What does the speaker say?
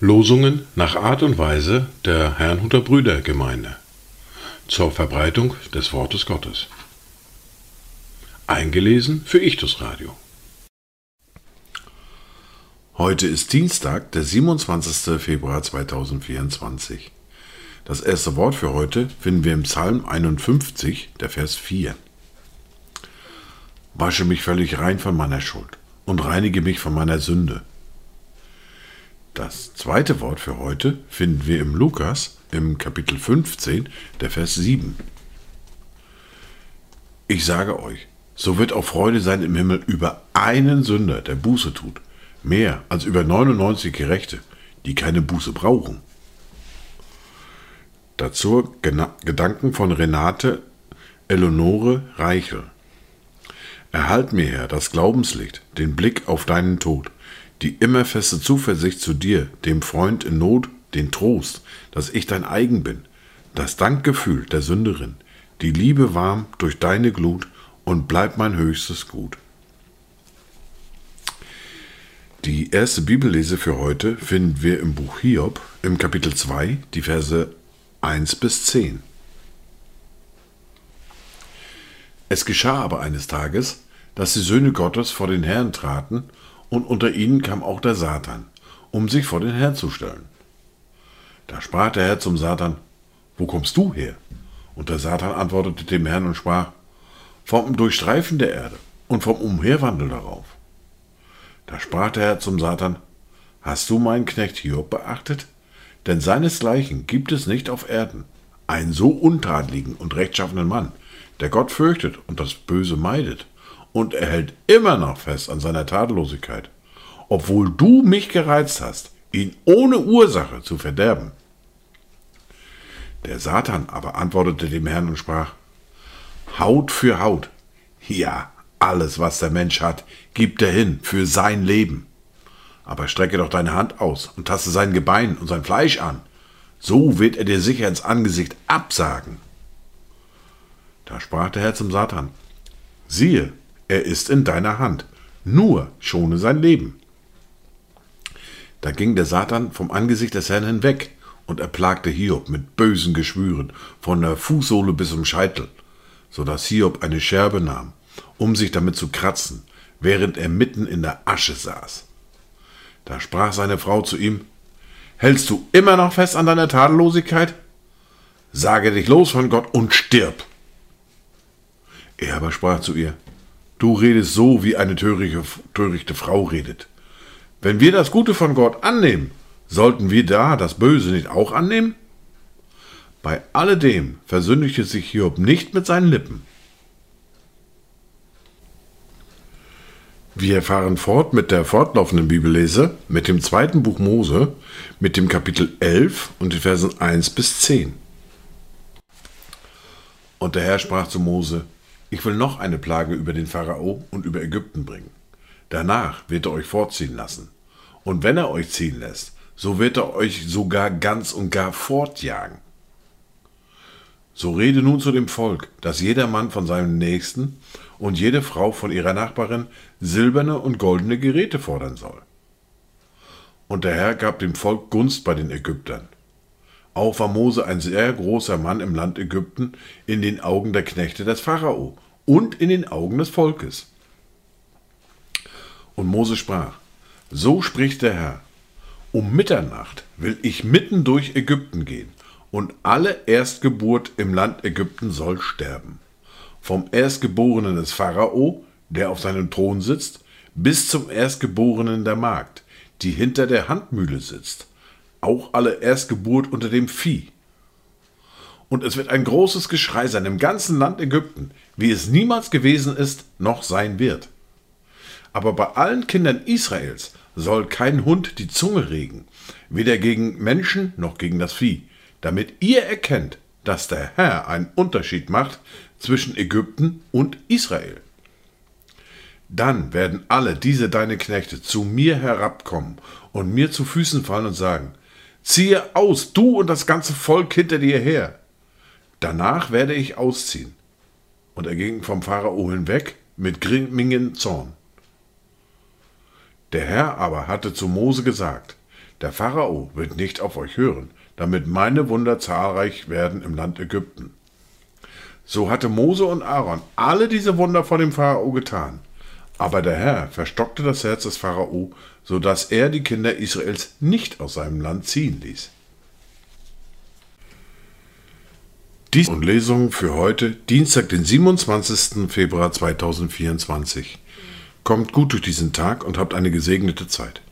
Losungen nach Art und Weise der Herrnhuter Brüdergemeinde zur Verbreitung des Wortes Gottes. Eingelesen für Ichtus Radio. Heute ist Dienstag, der 27. Februar 2024. Das erste Wort für heute finden wir im Psalm 51, der Vers 4. Wasche mich völlig rein von meiner Schuld und reinige mich von meiner Sünde. Das zweite Wort für heute finden wir im Lukas im Kapitel 15, der Vers 7. Ich sage euch, so wird auch Freude sein im Himmel über einen Sünder, der Buße tut, mehr als über 99 Gerechte, die keine Buße brauchen. Dazu Gedanken von Renate Eleonore Reichel. Erhalt mir, Herr, das Glaubenslicht, den Blick auf deinen Tod, die immer feste Zuversicht zu dir, dem Freund in Not, den Trost, dass ich dein eigen bin, das Dankgefühl der Sünderin, die Liebe warm durch deine Glut und bleib mein höchstes Gut. Die erste Bibellese für heute finden wir im Buch Hiob im Kapitel 2, die Verse 1 bis 10. Es geschah aber eines Tages, dass die Söhne Gottes vor den Herrn traten und unter ihnen kam auch der Satan, um sich vor den Herrn zu stellen. Da sprach der Herr zum Satan, Wo kommst du her? Und der Satan antwortete dem Herrn und sprach, Vom Durchstreifen der Erde und vom Umherwandel darauf. Da sprach der Herr zum Satan, Hast du meinen Knecht Hiob beachtet? Denn seinesgleichen gibt es nicht auf Erden, einen so untadeligen und rechtschaffenen Mann, der Gott fürchtet und das Böse meidet und er hält immer noch fest an seiner Tadellosigkeit, obwohl du mich gereizt hast, ihn ohne Ursache zu verderben. Der Satan aber antwortete dem Herrn und sprach, Haut für Haut, ja, alles, was der Mensch hat, gibt er hin für sein Leben. Aber strecke doch deine Hand aus und taste sein Gebein und sein Fleisch an, so wird er dir sicher ins Angesicht absagen. Da sprach der Herr zum Satan, siehe, er ist in deiner Hand. Nur schone sein Leben. Da ging der Satan vom Angesicht des Herrn hinweg und erplagte Hiob mit bösen Geschwüren von der Fußsohle bis zum Scheitel, so dass Hiob eine Scherbe nahm, um sich damit zu kratzen, während er mitten in der Asche saß. Da sprach seine Frau zu ihm, Hältst du immer noch fest an deiner Tadellosigkeit? Sage dich los von Gott und stirb. Er aber sprach zu ihr, Du redest so, wie eine törichte, törichte Frau redet. Wenn wir das Gute von Gott annehmen, sollten wir da das Böse nicht auch annehmen? Bei alledem versündigte sich Hiob nicht mit seinen Lippen. Wir fahren fort mit der fortlaufenden Bibellese, mit dem zweiten Buch Mose, mit dem Kapitel 11 und den Versen 1 bis 10. Und der Herr sprach zu Mose, ich will noch eine Plage über den Pharao und über Ägypten bringen. Danach wird er euch vorziehen lassen. Und wenn er euch ziehen lässt, so wird er euch sogar ganz und gar fortjagen. So rede nun zu dem Volk, dass jeder Mann von seinem Nächsten und jede Frau von ihrer Nachbarin silberne und goldene Geräte fordern soll. Und der Herr gab dem Volk Gunst bei den Ägyptern. Auch war Mose ein sehr großer Mann im Land Ägypten in den Augen der Knechte des Pharao und in den Augen des Volkes. Und Mose sprach, so spricht der Herr, um Mitternacht will ich mitten durch Ägypten gehen, und alle Erstgeburt im Land Ägypten soll sterben. Vom Erstgeborenen des Pharao, der auf seinem Thron sitzt, bis zum Erstgeborenen der Magd, die hinter der Handmühle sitzt auch alle Erstgeburt unter dem Vieh. Und es wird ein großes Geschrei sein im ganzen Land Ägypten, wie es niemals gewesen ist, noch sein wird. Aber bei allen Kindern Israels soll kein Hund die Zunge regen, weder gegen Menschen noch gegen das Vieh, damit ihr erkennt, dass der Herr einen Unterschied macht zwischen Ägypten und Israel. Dann werden alle diese deine Knechte zu mir herabkommen und mir zu Füßen fallen und sagen, Ziehe aus, du und das ganze Volk hinter dir her. Danach werde ich ausziehen. Und er ging vom Pharao hinweg, mit grimmingen Zorn. Der Herr aber hatte zu Mose gesagt, der Pharao wird nicht auf euch hören, damit meine Wunder zahlreich werden im Land Ägypten. So hatte Mose und Aaron alle diese Wunder vor dem Pharao getan. Aber der Herr verstockte das Herz des Pharao, so dass er die Kinder Israels nicht aus seinem Land ziehen ließ. Dies und Lesung für heute, Dienstag, den 27. Februar 2024. Kommt gut durch diesen Tag und habt eine gesegnete Zeit.